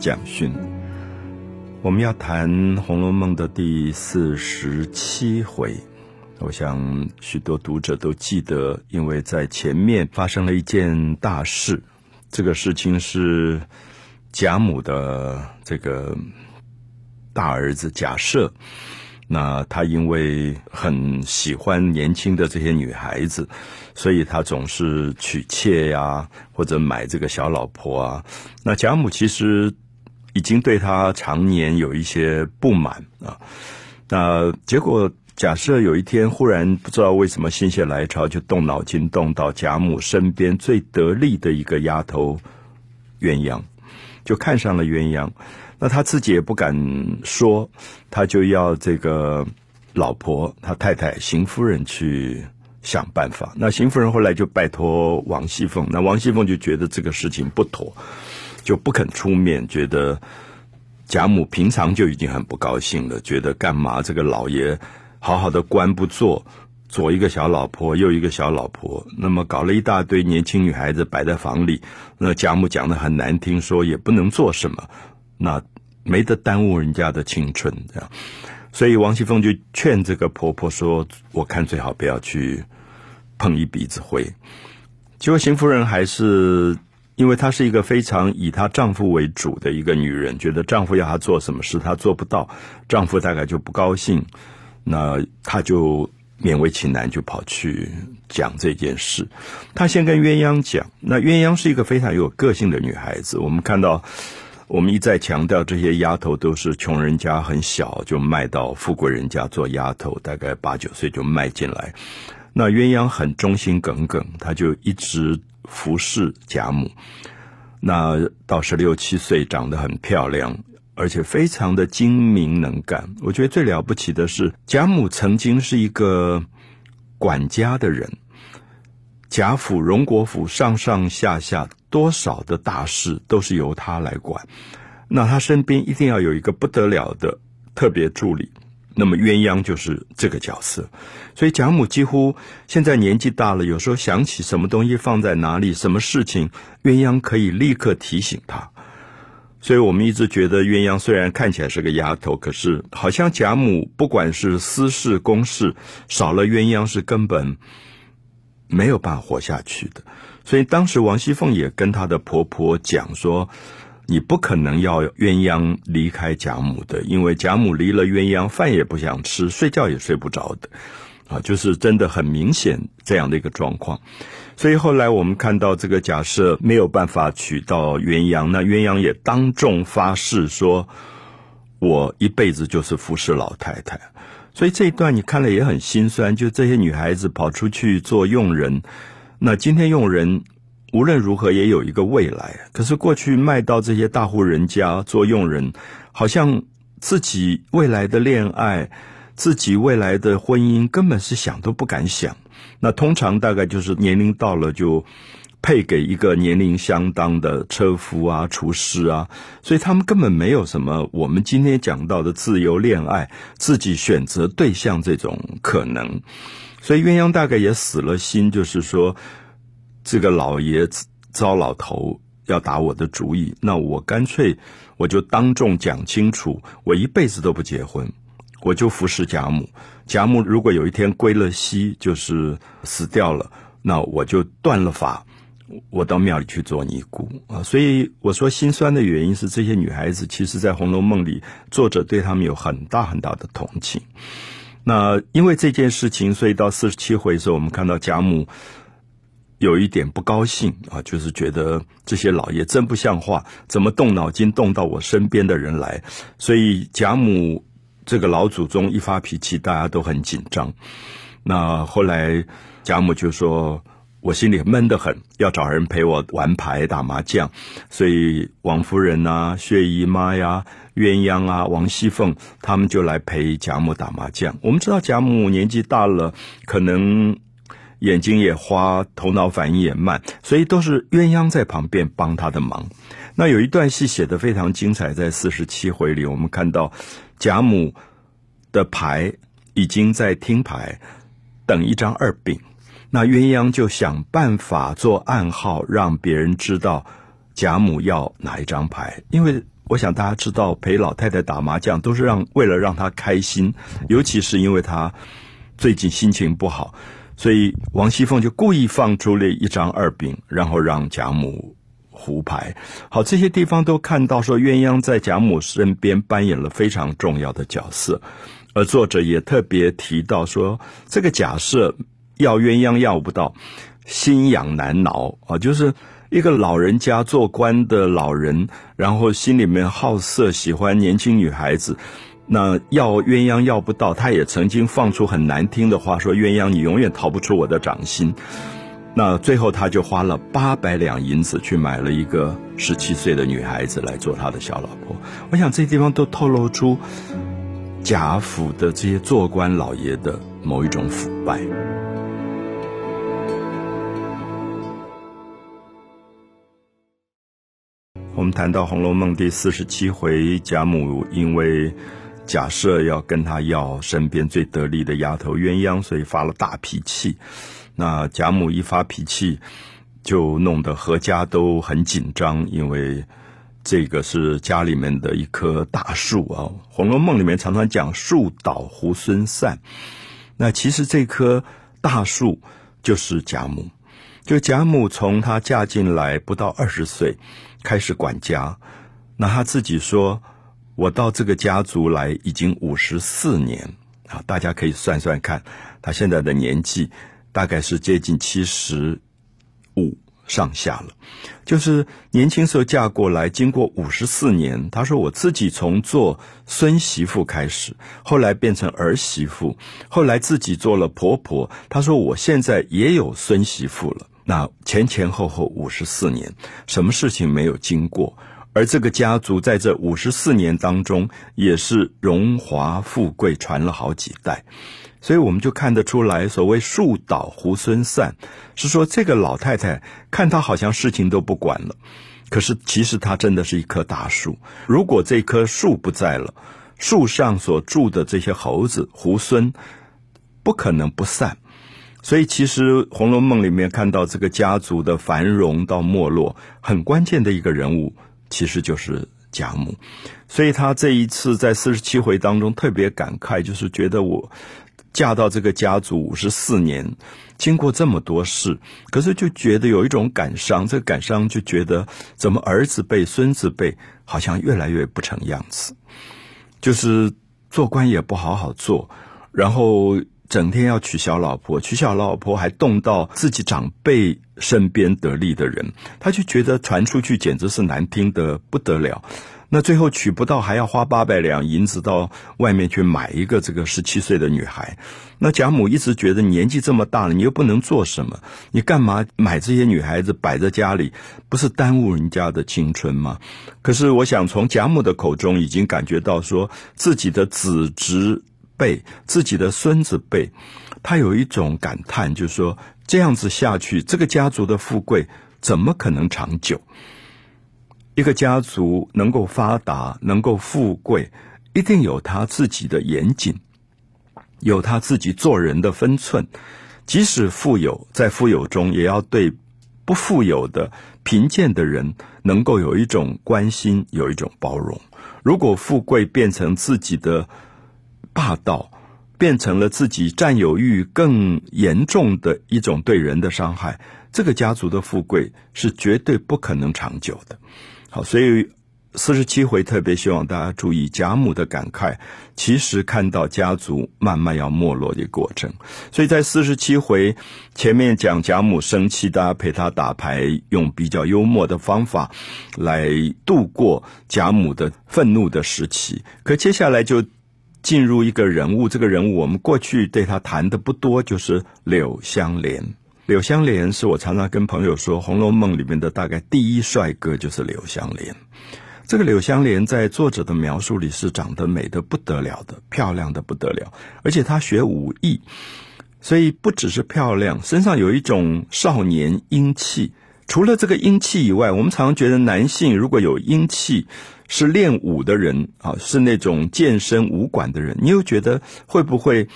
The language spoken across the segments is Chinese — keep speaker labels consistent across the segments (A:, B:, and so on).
A: 讲训。我们要谈《红楼梦》的第四十七回，我想许多读者都记得，因为在前面发生了一件大事，这个事情是贾母的这个大儿子贾赦。那他因为很喜欢年轻的这些女孩子，所以他总是娶妾呀，或者买这个小老婆啊。那贾母其实已经对他常年有一些不满啊。那结果假设有一天忽然不知道为什么心血来潮，就动脑筋动到贾母身边最得力的一个丫头鸳鸯，就看上了鸳鸯。那他自己也不敢说，他就要这个老婆，他太太邢夫人去想办法。那邢夫人后来就拜托王熙凤，那王熙凤就觉得这个事情不妥，就不肯出面。觉得贾母平常就已经很不高兴了，觉得干嘛这个老爷好好的官不做，左一个小老婆，右一个小老婆，那么搞了一大堆年轻女孩子摆在房里，那贾母讲的很难听，说也不能做什么。那没得耽误人家的青春，这样，所以王熙凤就劝这个婆婆说：“我看最好不要去碰一鼻子灰。”结果邢夫人还是因为她是一个非常以她丈夫为主的一个女人，觉得丈夫要她做什么事她做不到，丈夫大概就不高兴，那她就勉为其难就跑去讲这件事。她先跟鸳鸯讲，那鸳鸯是一个非常有个性的女孩子，我们看到。我们一再强调，这些丫头都是穷人家很小就卖到富贵人家做丫头，大概八九岁就卖进来。那鸳鸯很忠心耿耿，她就一直服侍贾母。那到十六七岁，长得很漂亮，而且非常的精明能干。我觉得最了不起的是，贾母曾经是一个管家的人。贾府、荣国府上上下下多少的大事都是由他来管，那他身边一定要有一个不得了的特别助理，那么鸳鸯就是这个角色。所以贾母几乎现在年纪大了，有时候想起什么东西放在哪里，什么事情，鸳鸯可以立刻提醒她。所以我们一直觉得鸳鸯虽然看起来是个丫头，可是好像贾母不管是私事公事，少了鸳鸯是根本。没有办法活下去的，所以当时王熙凤也跟她的婆婆讲说：“你不可能要鸳鸯离开贾母的，因为贾母离了鸳鸯，饭也不想吃，睡觉也睡不着的，啊，就是真的很明显这样的一个状况。所以后来我们看到这个假设没有办法娶到鸳鸯，那鸳鸯也当众发誓说：我一辈子就是服侍老太太。”所以这一段你看了也很心酸，就这些女孩子跑出去做佣人，那今天佣人无论如何也有一个未来，可是过去卖到这些大户人家做佣人，好像自己未来的恋爱、自己未来的婚姻根本是想都不敢想。那通常大概就是年龄到了就。配给一个年龄相当的车夫啊、厨师啊，所以他们根本没有什么我们今天讲到的自由恋爱、自己选择对象这种可能。所以鸳鸯大概也死了心，就是说，这个老爷子糟老头要打我的主意，那我干脆我就当众讲清楚，我一辈子都不结婚，我就服侍贾母。贾母如果有一天归了西，就是死掉了，那我就断了法。我到庙里去做尼姑啊，所以我说心酸的原因是这些女孩子，其实，在《红楼梦》里，作者对他们有很大很大的同情。那因为这件事情，所以到四十七回的时候，我们看到贾母有一点不高兴啊，就是觉得这些老爷真不像话，怎么动脑筋动到我身边的人来？所以贾母这个老祖宗一发脾气，大家都很紧张。那后来贾母就说。我心里闷得很，要找人陪我玩牌打麻将，所以王夫人呐、薛姨妈呀、鸳鸯啊、王熙凤他们就来陪贾母打麻将。我们知道贾母年纪大了，可能眼睛也花，头脑反应也慢，所以都是鸳鸯在旁边帮她的忙。那有一段戏写的非常精彩，在四十七回里，我们看到贾母的牌已经在听牌，等一张二饼。那鸳鸯就想办法做暗号，让别人知道贾母要哪一张牌，因为我想大家知道，陪老太太打麻将都是让为了让她开心，尤其是因为她最近心情不好，所以王熙凤就故意放出了一张二饼，然后让贾母胡牌。好，这些地方都看到说鸳鸯在贾母身边扮演了非常重要的角色，而作者也特别提到说，这个假设要鸳鸯要不到，心痒难挠啊，就是。一个老人家做官的老人，然后心里面好色，喜欢年轻女孩子，那要鸳鸯要不到，他也曾经放出很难听的话，说鸳鸯你永远逃不出我的掌心。那最后他就花了八百两银子去买了一个十七岁的女孩子来做他的小老婆。我想这地方都透露出贾府的这些做官老爷的某一种腐败。我们谈到《红楼梦》第四十七回，贾母因为假设要跟他要身边最得力的丫头鸳鸯，所以发了大脾气。那贾母一发脾气，就弄得何家都很紧张，因为这个是家里面的一棵大树啊。《红楼梦》里面常常讲“树倒猢狲散”，那其实这棵大树就是贾母。就贾母从她嫁进来不到二十岁。开始管家，那她自己说：“我到这个家族来已经五十四年啊，大家可以算算看，他现在的年纪大概是接近七十五上下了。就是年轻时候嫁过来，经过五十四年，他说我自己从做孙媳妇开始，后来变成儿媳妇，后来自己做了婆婆。他说我现在也有孙媳妇了。”那前前后后五十四年，什么事情没有经过？而这个家族在这五十四年当中，也是荣华富贵传了好几代，所以我们就看得出来，所谓树倒猢狲散，是说这个老太太看她好像事情都不管了，可是其实她真的是一棵大树。如果这棵树不在了，树上所住的这些猴子猢狲，不可能不散。所以，其实《红楼梦》里面看到这个家族的繁荣到没落，很关键的一个人物，其实就是贾母。所以，他这一次在四十七回当中特别感慨，就是觉得我嫁到这个家族五十四年，经过这么多事，可是就觉得有一种感伤。这个感伤就觉得，怎么儿子辈、孙子辈好像越来越不成样子，就是做官也不好好做，然后。整天要娶小老婆，娶小老婆还动到自己长辈身边得力的人，他就觉得传出去简直是难听的不得了。那最后娶不到，还要花八百两银子到外面去买一个这个十七岁的女孩。那贾母一直觉得年纪这么大了，你又不能做什么，你干嘛买这些女孩子摆在家里，不是耽误人家的青春吗？可是我想从贾母的口中已经感觉到，说自己的子侄。辈自己的孙子辈，他有一种感叹，就是说这样子下去，这个家族的富贵怎么可能长久？一个家族能够发达、能够富贵，一定有他自己的严谨，有他自己做人的分寸。即使富有，在富有中，也要对不富有的贫贱的人，能够有一种关心，有一种包容。如果富贵变成自己的，霸道变成了自己占有欲更严重的一种对人的伤害，这个家族的富贵是绝对不可能长久的。好，所以四十七回特别希望大家注意贾母的感慨，其实看到家族慢慢要没落的过程。所以在四十七回前面讲贾母生气，大家陪他打牌，用比较幽默的方法来度过贾母的愤怒的时期。可接下来就。进入一个人物，这个人物我们过去对他谈的不多，就是柳湘莲。柳湘莲是我常常跟朋友说，《红楼梦》里面的大概第一帅哥就是柳湘莲。这个柳湘莲在作者的描述里是长得美的不得了的，漂亮的不得了，而且她学武艺，所以不只是漂亮，身上有一种少年英气。除了这个阴气以外，我们常常觉得男性如果有阴气。是练武的人啊，是那种健身武馆的人。你又觉得会不会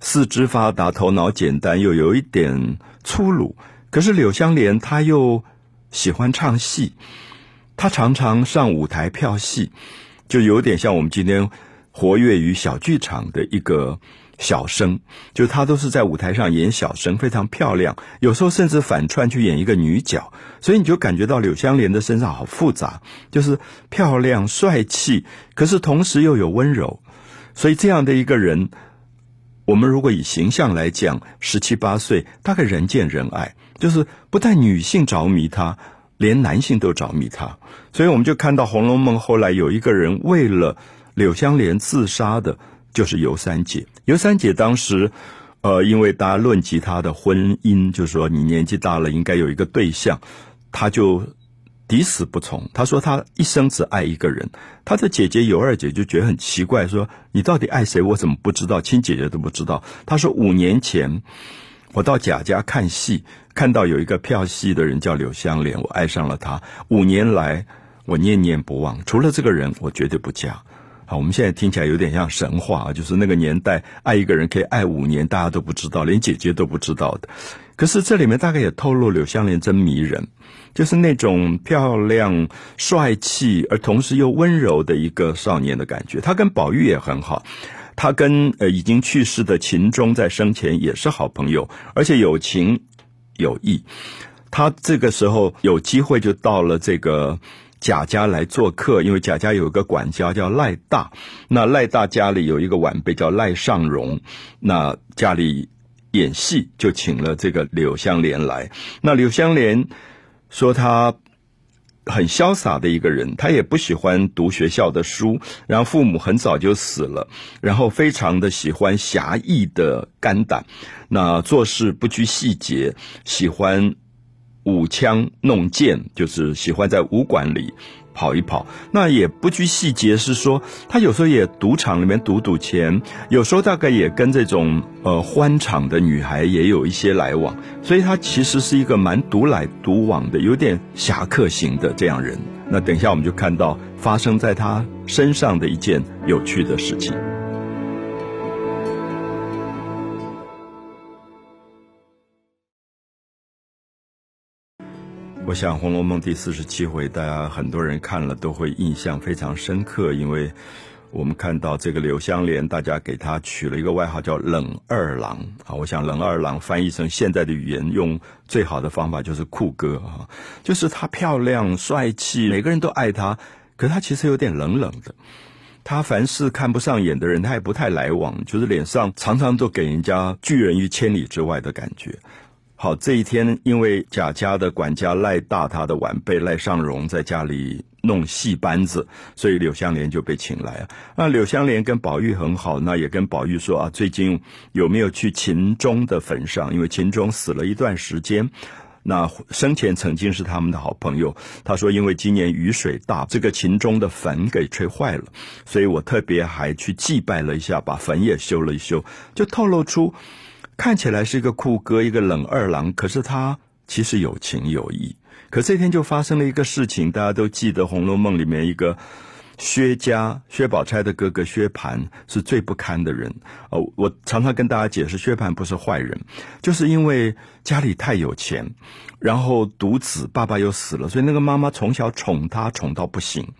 A: 四肢发达、头脑简单，又有一点粗鲁？可是柳湘莲她又喜欢唱戏，他常常上舞台票戏，就有点像我们今天活跃于小剧场的一个小生，就他都是在舞台上演小生，非常漂亮，有时候甚至反串去演一个女角，所以你就感觉到柳香莲的身上好复杂，就是漂亮帅气，可是同时又有温柔，所以这样的一个人。我们如果以形象来讲，十七八岁大概人见人爱，就是不但女性着迷他，连男性都着迷他。所以我们就看到《红楼梦》后来有一个人为了柳香莲自杀的，就是尤三姐。尤三姐当时，呃，因为大家论及她的婚姻，就是说你年纪大了应该有一个对象，她就。抵死不从。她说她一生只爱一个人。她的姐姐尤二姐就觉得很奇怪，说你到底爱谁？我怎么不知道？亲姐姐都不知道。他说五年前我到贾家看戏，看到有一个票戏的人叫柳香莲，我爱上了他。五年来我念念不忘，除了这个人，我绝对不嫁。好，我们现在听起来有点像神话啊，就是那个年代爱一个人可以爱五年，大家都不知道，连姐姐都不知道的。可是这里面大概也透露柳香莲真迷人。就是那种漂亮、帅气，而同时又温柔的一个少年的感觉。他跟宝玉也很好，他跟呃已经去世的秦钟在生前也是好朋友，而且有情有义。他这个时候有机会就到了这个贾家来做客，因为贾家有一个管家叫赖大，那赖大家里有一个晚辈叫赖尚荣，那家里演戏就请了这个柳香莲来，那柳香莲。说他很潇洒的一个人，他也不喜欢读学校的书，然后父母很早就死了，然后非常的喜欢侠义的肝胆，那做事不拘细节，喜欢舞枪弄剑，就是喜欢在武馆里。跑一跑，那也不拘细节，是说他有时候也赌场里面赌赌钱，有时候大概也跟这种呃欢场的女孩也有一些来往，所以他其实是一个蛮独来独往的，有点侠客型的这样人。那等一下我们就看到发生在他身上的一件有趣的事情。我想《红楼梦》第四十七回，大家很多人看了都会印象非常深刻，因为我们看到这个柳香莲，大家给她取了一个外号叫“冷二郎”啊。我想“冷二郎”翻译成现在的语言，用最好的方法就是酷哥啊，就是她漂亮帅气，每个人都爱她，可她其实有点冷冷的。她凡是看不上眼的人，她也不太来往，就是脸上常常都给人家拒人于千里之外的感觉。好，这一天因为贾家的管家赖大，他的晚辈赖尚荣在家里弄戏班子，所以柳香莲就被请来了。那柳香莲跟宝玉很好，那也跟宝玉说啊，最近有没有去秦钟的坟上？因为秦钟死了一段时间，那生前曾经是他们的好朋友。他说，因为今年雨水大，这个秦钟的坟给吹坏了，所以我特别还去祭拜了一下，把坟也修了一修，就透露出。看起来是一个酷哥，一个冷二郎，可是他其实有情有义。可这天就发生了一个事情，大家都记得《红楼梦》里面一个薛家薛宝钗的哥哥薛蟠是最不堪的人。哦，我常常跟大家解释，薛蟠不是坏人，就是因为家里太有钱，然后独子，爸爸又死了，所以那个妈妈从小宠他，宠到不行。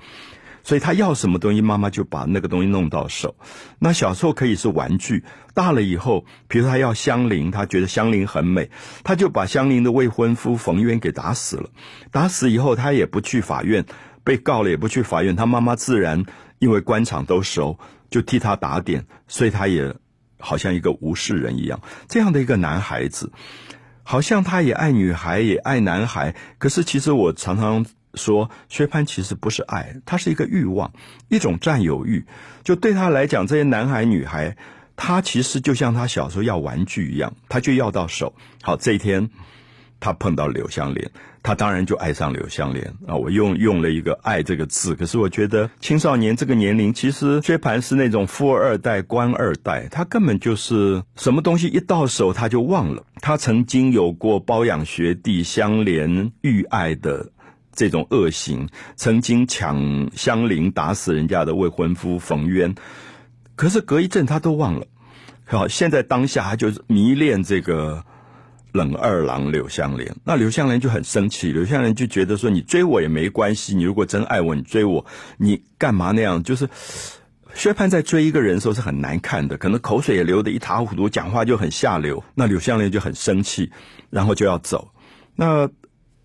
A: 所以他要什么东西，妈妈就把那个东西弄到手。那小时候可以是玩具，大了以后，比如他要香菱，他觉得香菱很美，他就把香菱的未婚夫冯渊给打死了。打死以后，他也不去法院，被告了也不去法院。他妈妈自然因为官场都熟，就替他打点，所以他也好像一个无事人一样。这样的一个男孩子，好像他也爱女孩，也爱男孩。可是其实我常常。说薛蟠其实不是爱，他是一个欲望，一种占有欲。就对他来讲，这些男孩女孩，他其实就像他小时候要玩具一样，他就要到手。好，这一天他碰到柳香莲，他当然就爱上柳香莲啊。我用用了一个“爱”这个字，可是我觉得青少年这个年龄，其实薛蟠是那种富二代、官二代，他根本就是什么东西一到手他就忘了。他曾经有过包养学弟、香莲遇爱的。这种恶行，曾经抢香菱打死人家的未婚夫冯渊，可是隔一阵他都忘了。好，现在当下他就是迷恋这个冷二郎柳香莲。那柳香莲就很生气，柳香莲就觉得说：“你追我也没关系，你如果真爱我，你追我，你干嘛那样？”就是薛蟠在追一个人的时候是很难看的，可能口水也流得一塌糊涂，讲话就很下流。那柳香莲就很生气，然后就要走。那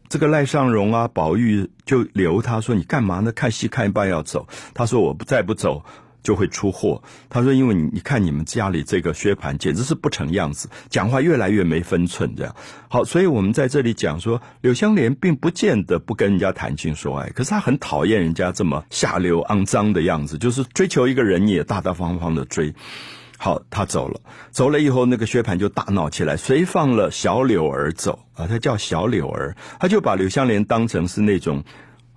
A: 这个赖尚荣啊，宝玉就留他说：“你干嘛呢？看戏看一半要走。”他说：“我不再不走。”就会出货。他说：“因为你你看你们家里这个薛蟠简直是不成样子，讲话越来越没分寸，这样好。所以我们在这里讲说，柳香莲并不见得不跟人家谈情说爱，可是他很讨厌人家这么下流肮脏的样子，就是追求一个人也大大方方的追。好，他走了，走了以后，那个薛蟠就大闹起来，谁放了小柳儿走啊，他叫小柳儿，他就把柳香莲当成是那种。”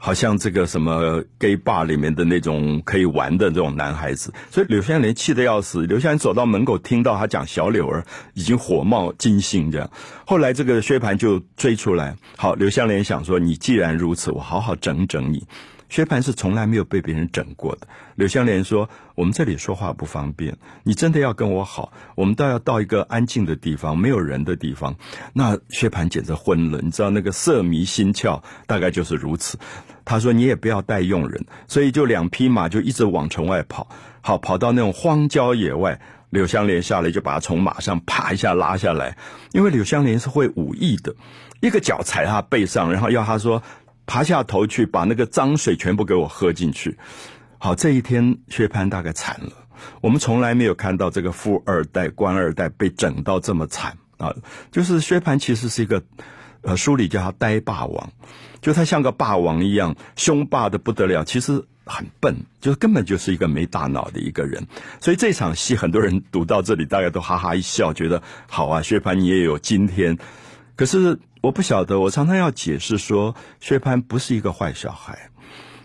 A: 好像这个什么 gay bar 里面的那种可以玩的这种男孩子，所以柳湘莲气得要死。柳湘莲走到门口，听到他讲小柳儿，已经火冒金星这样。后来这个薛蟠就追出来，好，柳湘莲想说：你既然如此，我好好整整你。薛蟠是从来没有被别人整过的。柳香莲说：“我们这里说话不方便，你真的要跟我好，我们倒要到一个安静的地方，没有人的地方。”那薛蟠简直昏了，你知道那个色迷心窍，大概就是如此。他说：“你也不要带佣人。”所以就两匹马就一直往城外跑，好跑到那种荒郊野外。柳香莲下来就把他从马上啪一下拉下来，因为柳香莲是会武艺的，一个脚踩他背上，然后要他说。爬下头去，把那个脏水全部给我喝进去。好，这一天薛蟠大概惨了。我们从来没有看到这个富二代、官二代被整到这么惨啊！就是薛蟠其实是一个，呃，书里叫他呆霸王，就他像个霸王一样，凶霸的不得了。其实很笨，就根本就是一个没大脑的一个人。所以这场戏，很多人读到这里，大概都哈哈一笑，觉得好啊，薛蟠你也有今天。可是。我不晓得，我常常要解释说，薛蟠不是一个坏小孩。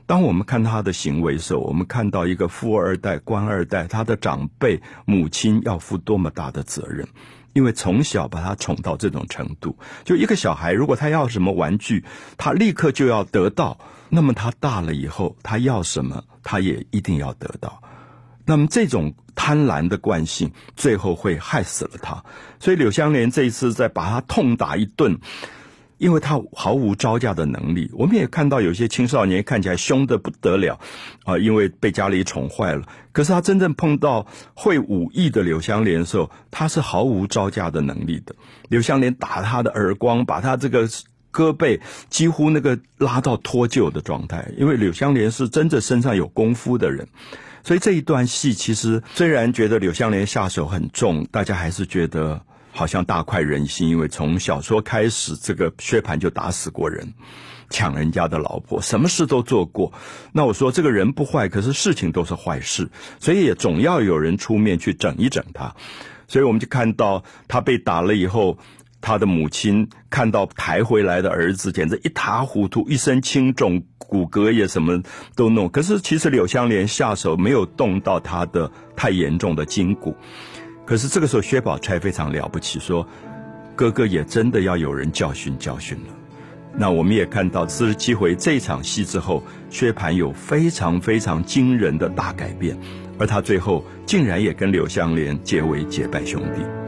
A: 当我们看他的行为时候，我们看到一个富二代、官二代，他的长辈母亲要负多么大的责任，因为从小把他宠到这种程度。就一个小孩，如果他要什么玩具，他立刻就要得到，那么他大了以后，他要什么，他也一定要得到。那么这种贪婪的惯性，最后会害死了他。所以柳香莲这一次再把他痛打一顿，因为他毫无招架的能力。我们也看到有些青少年看起来凶的不得了，啊，因为被家里宠坏了。可是他真正碰到会武艺的柳香莲的时候，他是毫无招架的能力的。柳香莲打他的耳光，把他这个胳膊几乎那个拉到脱臼的状态。因为柳香莲是真的身上有功夫的人。所以这一段戏其实虽然觉得柳湘莲下手很重，大家还是觉得好像大快人心，因为从小说开始，这个薛蟠就打死过人，抢人家的老婆，什么事都做过。那我说这个人不坏，可是事情都是坏事，所以也总要有人出面去整一整他。所以我们就看到他被打了以后。他的母亲看到抬回来的儿子，简直一塌糊涂，一身轻重，骨骼也什么都弄。可是其实柳香莲下手没有动到他的太严重的筋骨。可是这个时候薛宝钗非常了不起，说哥哥也真的要有人教训教训了。那我们也看到四十七回这场戏之后，薛蟠有非常非常惊人的大改变，而他最后竟然也跟柳香莲结为结拜兄弟。